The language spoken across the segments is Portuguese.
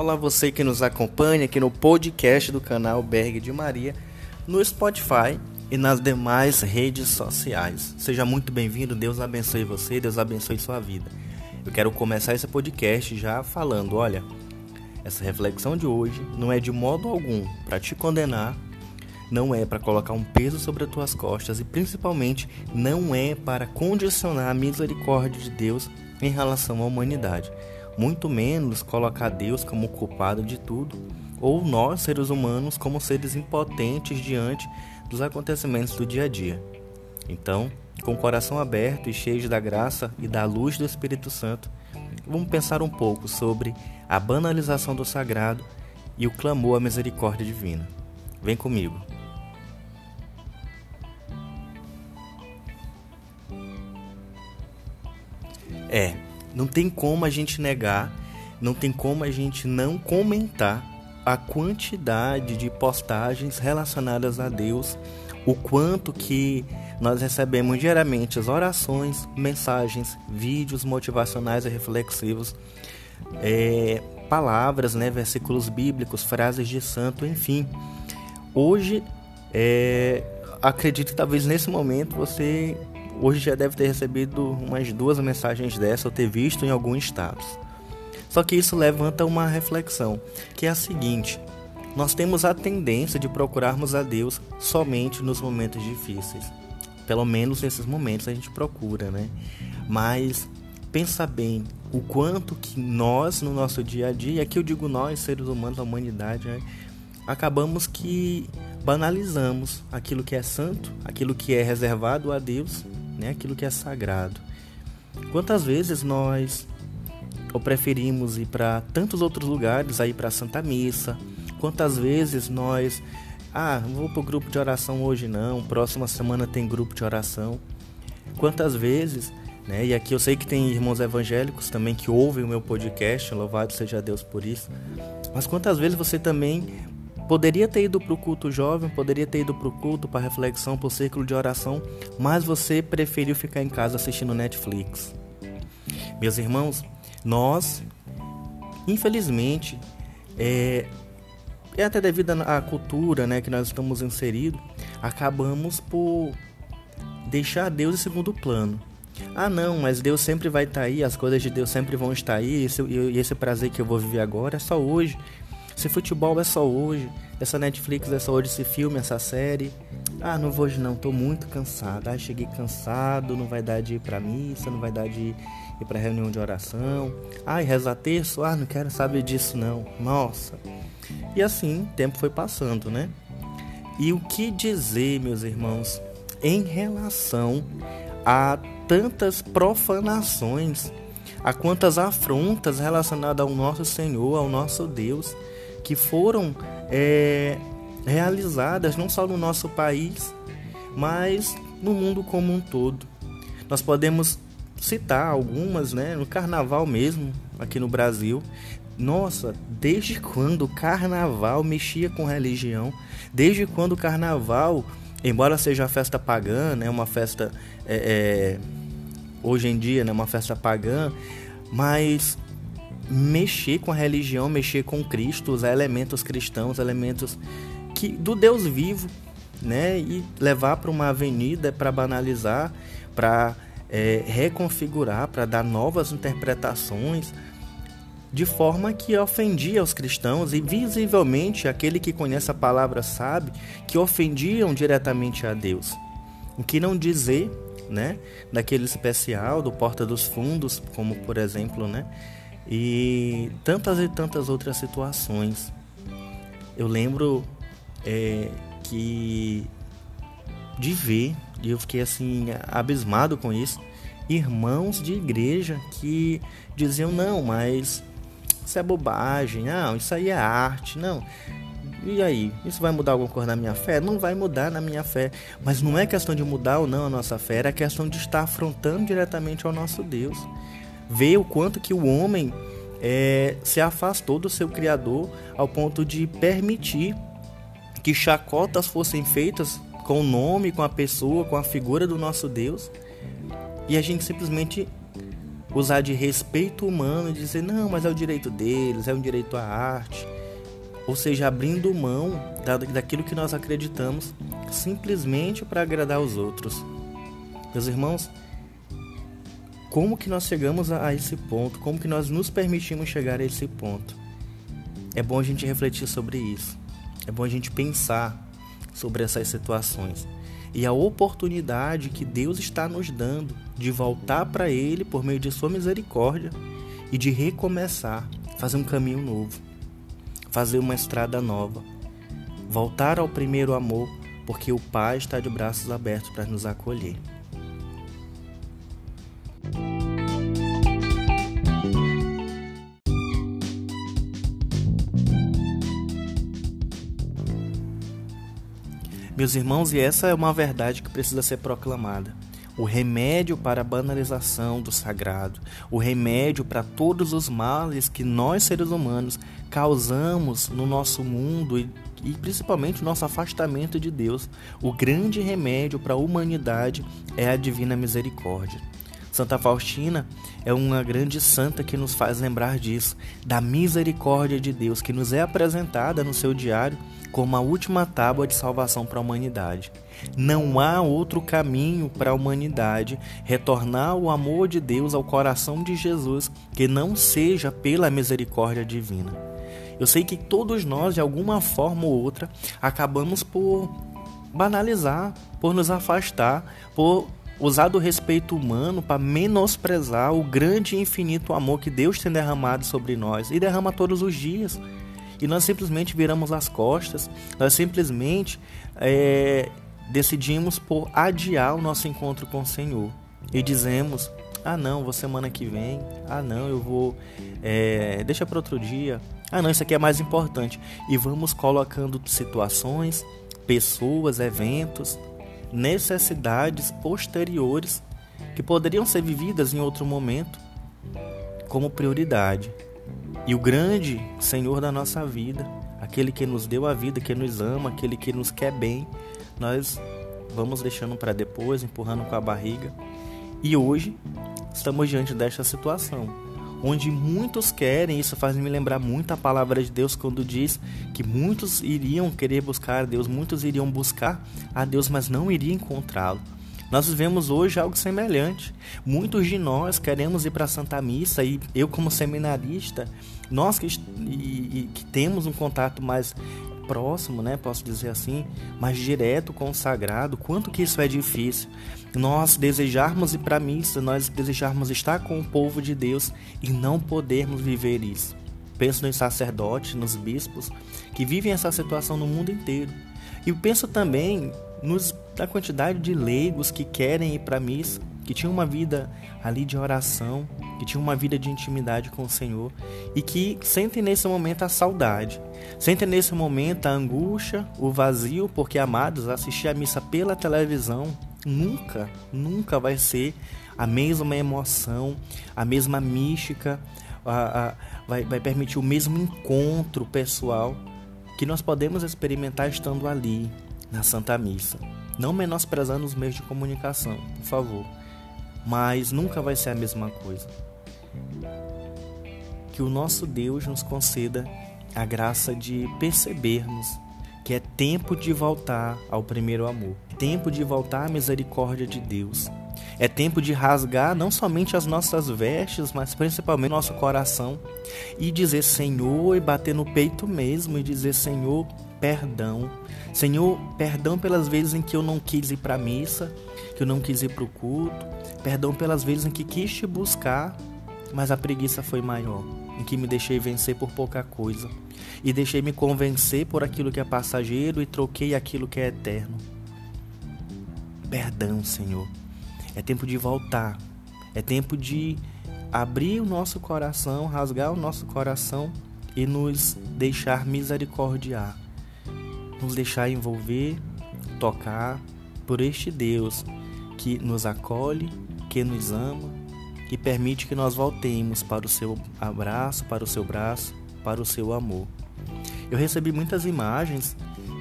Olá você que nos acompanha aqui no podcast do canal Berg de Maria, no Spotify e nas demais redes sociais. Seja muito bem-vindo, Deus abençoe você, Deus abençoe sua vida. Eu quero começar esse podcast já falando, olha, essa reflexão de hoje não é de modo algum para te condenar, não é para colocar um peso sobre as tuas costas e principalmente não é para condicionar a misericórdia de Deus em relação à humanidade, muito menos colocar Deus como culpado de tudo ou nós, seres humanos, como seres impotentes diante dos acontecimentos do dia a dia. Então, com o coração aberto e cheio da graça e da luz do Espírito Santo, vamos pensar um pouco sobre a banalização do sagrado e o clamor à misericórdia divina. Vem comigo. É, não tem como a gente negar, não tem como a gente não comentar a quantidade de postagens relacionadas a Deus, o quanto que nós recebemos diariamente as orações, mensagens, vídeos motivacionais e reflexivos, é, palavras, né, versículos bíblicos, frases de santo, enfim. Hoje, é, acredito talvez nesse momento você Hoje já deve ter recebido umas duas mensagens dessa ou ter visto em algum status. Só que isso levanta uma reflexão, que é a seguinte: nós temos a tendência de procurarmos a Deus somente nos momentos difíceis. Pelo menos nesses momentos a gente procura, né? Mas pensa bem o quanto que nós no nosso dia a dia, aqui eu digo nós, seres humanos, a humanidade, né? acabamos que banalizamos aquilo que é santo, aquilo que é reservado a Deus né? aquilo que é sagrado. Quantas vezes nós ou preferimos ir para tantos outros lugares, aí para Santa Missa? Quantas vezes nós, ah, não vou para o grupo de oração hoje não, próxima semana tem grupo de oração. Quantas vezes, né? E aqui eu sei que tem irmãos evangélicos também que ouvem o meu podcast, louvado seja Deus por isso. Mas quantas vezes você também Poderia ter ido para o culto jovem, poderia ter ido para o culto, para reflexão, para o círculo de oração, mas você preferiu ficar em casa assistindo Netflix. Meus irmãos, nós, infelizmente, é, é até devido à cultura né, que nós estamos inseridos, acabamos por deixar Deus em segundo plano. Ah, não, mas Deus sempre vai estar tá aí, as coisas de Deus sempre vão estar aí, esse, e esse prazer que eu vou viver agora é só hoje. Se futebol é só hoje, essa Netflix é só hoje, esse filme, essa série. Ah, não vou hoje não, tô muito cansado. Ah, cheguei cansado, não vai dar de ir pra missa, não vai dar de ir pra reunião de oração. E rezar terço? Ah, não quero saber disso não. Nossa. E assim, tempo foi passando, né? E o que dizer, meus irmãos, em relação a tantas profanações, a quantas afrontas relacionadas ao nosso Senhor, ao nosso Deus que foram é, realizadas não só no nosso país, mas no mundo como um todo. Nós podemos citar algumas, né? No carnaval mesmo, aqui no Brasil. Nossa, desde quando o carnaval mexia com religião? Desde quando o carnaval, embora seja uma festa pagã, né? Uma festa é, é, hoje em dia, né? Uma festa pagã, mas mexer com a religião, mexer com Cristo, usar elementos cristãos, elementos que do Deus vivo, né? E levar para uma avenida para banalizar, para é, reconfigurar, para dar novas interpretações, de forma que ofendia os cristãos e visivelmente aquele que conhece a palavra sabe que ofendiam diretamente a Deus. O que não dizer, né, daquele especial do Porta dos Fundos, como por exemplo, né, e tantas e tantas outras situações. Eu lembro é, que de ver, e eu fiquei assim abismado com isso, irmãos de igreja que diziam não, mas isso é bobagem, não, isso aí é arte, não. E aí, isso vai mudar alguma coisa na minha fé? Não vai mudar na minha fé. Mas não é questão de mudar ou não a nossa fé, é questão de estar afrontando diretamente ao nosso Deus vê o quanto que o homem é, se afastou do seu Criador ao ponto de permitir que chacotas fossem feitas com o nome, com a pessoa, com a figura do nosso Deus, e a gente simplesmente usar de respeito humano e dizer, não, mas é o direito deles, é um direito à arte. Ou seja, abrindo mão daquilo que nós acreditamos simplesmente para agradar os outros. Meus irmãos, como que nós chegamos a esse ponto? Como que nós nos permitimos chegar a esse ponto? É bom a gente refletir sobre isso. É bom a gente pensar sobre essas situações e a oportunidade que Deus está nos dando de voltar para Ele por meio de Sua misericórdia e de recomeçar, fazer um caminho novo, fazer uma estrada nova, voltar ao primeiro amor, porque o Pai está de braços abertos para nos acolher. Meus irmãos, e essa é uma verdade que precisa ser proclamada. O remédio para a banalização do sagrado, o remédio para todos os males que nós seres humanos causamos no nosso mundo e, e principalmente nosso afastamento de Deus, o grande remédio para a humanidade é a divina misericórdia. Santa Faustina é uma grande santa que nos faz lembrar disso, da misericórdia de Deus que nos é apresentada no seu diário como a última tábua de salvação para a humanidade. Não há outro caminho para a humanidade retornar o amor de Deus ao coração de Jesus que não seja pela misericórdia divina. Eu sei que todos nós, de alguma forma ou outra, acabamos por banalizar, por nos afastar, por usar do respeito humano para menosprezar o grande e infinito amor que Deus tem derramado sobre nós e derrama todos os dias. E nós simplesmente viramos as costas, nós simplesmente é, decidimos por adiar o nosso encontro com o Senhor. E dizemos: ah, não, vou semana que vem, ah, não, eu vou, é, deixa para outro dia, ah, não, isso aqui é mais importante. E vamos colocando situações, pessoas, eventos, necessidades posteriores que poderiam ser vividas em outro momento como prioridade. E o grande Senhor da nossa vida, aquele que nos deu a vida, que nos ama, aquele que nos quer bem, nós vamos deixando para depois, empurrando com a barriga. E hoje estamos diante desta situação, onde muitos querem, isso faz me lembrar muito a palavra de Deus quando diz que muitos iriam querer buscar a Deus, muitos iriam buscar a Deus, mas não iriam encontrá-lo. Nós vivemos hoje algo semelhante. Muitos de nós queremos ir para a Santa Missa e eu, como seminarista, nós que, e, e, que temos um contato mais próximo, né, posso dizer assim, mais direto com o sagrado, quanto que isso é difícil. Nós desejarmos ir para a missa, nós desejarmos estar com o povo de Deus e não podermos viver isso. Penso nos sacerdotes, nos bispos que vivem essa situação no mundo inteiro. E penso também nos, da quantidade de leigos que querem ir para a missa, que tinham uma vida ali de oração, que tinham uma vida de intimidade com o Senhor e que sentem nesse momento a saudade, sentem nesse momento a angústia, o vazio, porque amados, assistir a missa pela televisão nunca, nunca vai ser a mesma emoção, a mesma mística, a, a, vai, vai permitir o mesmo encontro pessoal que nós podemos experimentar estando ali, na Santa Missa. Não menosprezando os meios de comunicação, por favor. Mas nunca vai ser a mesma coisa. Que o nosso Deus nos conceda a graça de percebermos que é tempo de voltar ao primeiro amor, tempo de voltar à misericórdia de Deus. É tempo de rasgar não somente as nossas vestes, mas principalmente nosso coração e dizer Senhor e bater no peito mesmo e dizer Senhor, perdão. Senhor, perdão pelas vezes em que eu não quis ir para a missa, que eu não quis ir para o culto. Perdão pelas vezes em que quis te buscar, mas a preguiça foi maior, em que me deixei vencer por pouca coisa e deixei me convencer por aquilo que é passageiro e troquei aquilo que é eterno. Perdão, Senhor. É tempo de voltar. É tempo de abrir o nosso coração, rasgar o nosso coração e nos deixar misericordiar nos deixar envolver, tocar por este Deus que nos acolhe, que nos ama, que permite que nós voltemos para o seu abraço, para o seu braço, para o seu amor. Eu recebi muitas imagens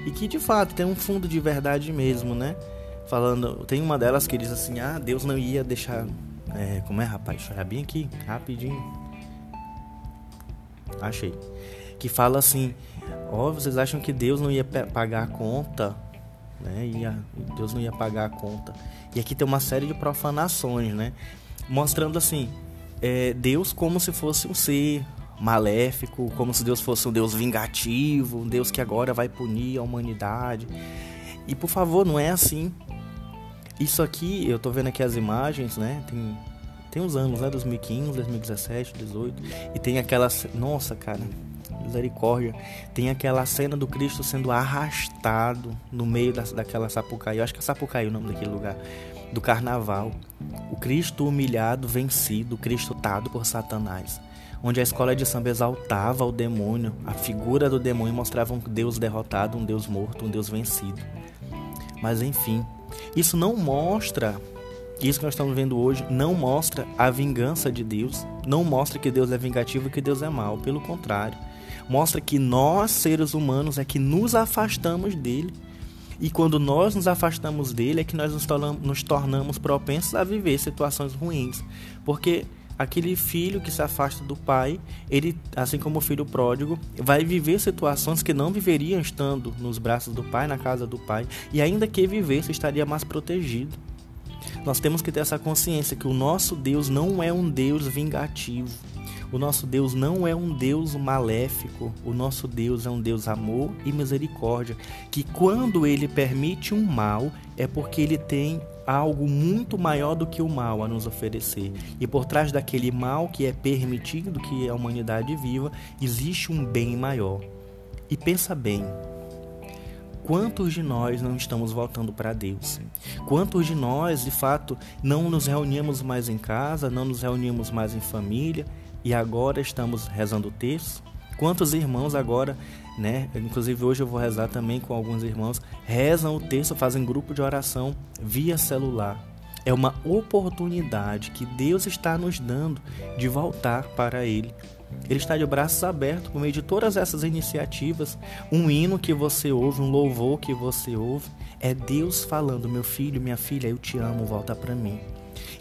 e que de fato tem um fundo de verdade mesmo, né? Falando, tem uma delas que diz assim: "Ah, Deus não ia deixar É, como é, rapaz? Olhar bem aqui, rapidinho. Achei. Que fala assim: Ó, oh, vocês acham que Deus não ia pagar a conta? Né? Ia, Deus não ia pagar a conta. E aqui tem uma série de profanações, né? Mostrando assim: é, Deus como se fosse um ser maléfico, como se Deus fosse um Deus vingativo, um Deus que agora vai punir a humanidade. E por favor, não é assim. Isso aqui, eu tô vendo aqui as imagens, né? Tem, tem uns anos, né? 2015, 2017, 2018. E tem aquela. Nossa, cara, misericórdia. Tem aquela cena do Cristo sendo arrastado no meio da, daquela Sapucaí. Eu acho que é Sapucaí o nome daquele lugar. Do carnaval. O Cristo humilhado, vencido, Cristo tado por Satanás. Onde a escola de samba exaltava o demônio, a figura do demônio mostrava um Deus derrotado, um Deus morto, um Deus vencido. Mas enfim, isso não mostra, isso que nós estamos vendo hoje, não mostra a vingança de Deus, não mostra que Deus é vingativo e que Deus é mau, pelo contrário. Mostra que nós, seres humanos, é que nos afastamos dele. E quando nós nos afastamos dele, é que nós nos tornamos, propensos a viver situações ruins. Porque aquele filho que se afasta do pai, ele, assim como o filho pródigo, vai viver situações que não viveriam estando nos braços do pai, na casa do pai, e ainda que vivesse, estaria mais protegido. Nós temos que ter essa consciência que o nosso Deus não é um Deus vingativo. O nosso Deus não é um Deus maléfico, o nosso Deus é um Deus amor e misericórdia, que quando ele permite um mal é porque ele tem algo muito maior do que o mal a nos oferecer. E por trás daquele mal que é permitido que a humanidade viva, existe um bem maior. E pensa bem, quantos de nós não estamos voltando para Deus? Quantos de nós, de fato, não nos reunimos mais em casa, não nos reunimos mais em família e agora estamos rezando o texto? Quantos irmãos agora, né? Inclusive hoje eu vou rezar também com alguns irmãos, rezam o texto, fazem grupo de oração via celular. É uma oportunidade que Deus está nos dando de voltar para Ele. Ele está de braços abertos por meio de todas essas iniciativas. Um hino que você ouve, um louvor que você ouve, é Deus falando: Meu filho, minha filha, eu te amo, volta para mim.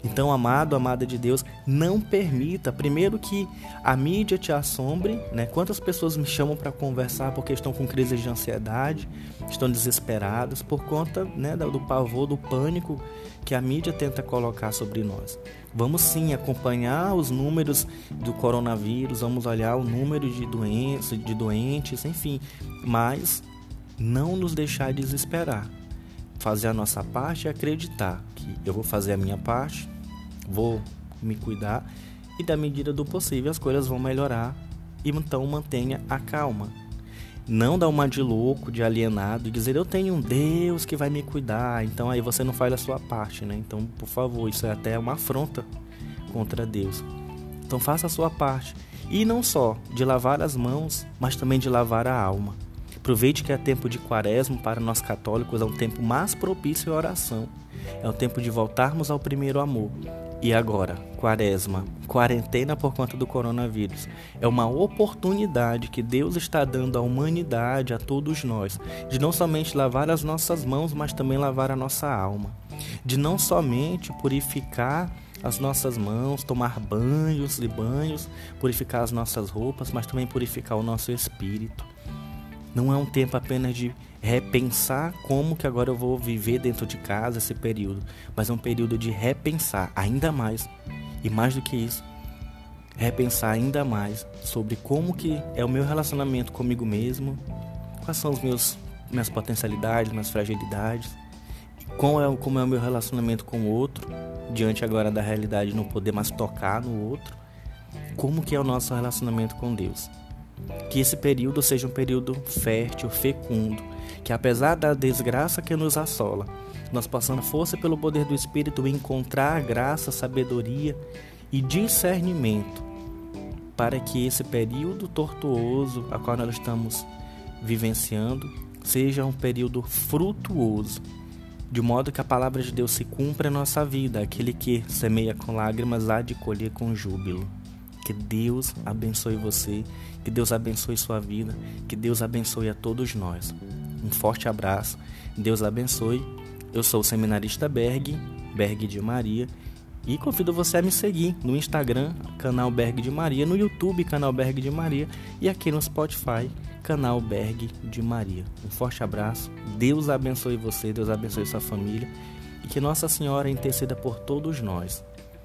Então, amado, amada de Deus, não permita, primeiro que a mídia te assombre, né? Quantas pessoas me chamam para conversar porque estão com crises de ansiedade, estão desesperadas por conta, né, do pavor, do pânico que a mídia tenta colocar sobre nós. Vamos sim acompanhar os números do coronavírus, vamos olhar o número de doenças, de doentes, enfim, mas não nos deixar desesperar fazer a nossa parte e acreditar que eu vou fazer a minha parte, vou me cuidar e da medida do possível as coisas vão melhorar e então mantenha a calma. Não dar uma de louco, de alienado e dizer eu tenho um Deus que vai me cuidar, então aí você não faz a sua parte, né? Então, por favor, isso é até uma afronta contra Deus. Então faça a sua parte. E não só de lavar as mãos, mas também de lavar a alma. Aproveite que é tempo de quaresma para nós católicos, é um tempo mais propício à oração. É o tempo de voltarmos ao primeiro amor. E agora, quaresma, quarentena por conta do coronavírus. É uma oportunidade que Deus está dando à humanidade, a todos nós, de não somente lavar as nossas mãos, mas também lavar a nossa alma. De não somente purificar as nossas mãos, tomar banhos e banhos, purificar as nossas roupas, mas também purificar o nosso espírito. Não é um tempo apenas de repensar como que agora eu vou viver dentro de casa esse período, mas é um período de repensar ainda mais e mais do que isso, repensar ainda mais sobre como que é o meu relacionamento comigo mesmo, quais são os meus minhas potencialidades, minhas fragilidades, como é, como é o meu relacionamento com o outro, diante agora da realidade de não poder mais tocar no outro, como que é o nosso relacionamento com Deus. Que esse período seja um período fértil, fecundo, que apesar da desgraça que nos assola, nós possamos força pelo poder do Espírito encontrar graça, sabedoria e discernimento para que esse período tortuoso a qual nós estamos vivenciando seja um período frutuoso, de modo que a palavra de Deus se cumpra em nossa vida, aquele que semeia com lágrimas há de colher com júbilo. Que Deus abençoe você, que Deus abençoe sua vida, que Deus abençoe a todos nós. Um forte abraço, Deus abençoe. Eu sou o seminarista Berg, Berg de Maria, E convido você a me seguir no Instagram, canal Berg de Maria, no YouTube, canal Berg de Maria, e aqui no Spotify, canal Berg de Maria. Um forte abraço, Deus abençoe você, Deus abençoe sua família e que Nossa Senhora interceda por todos nós.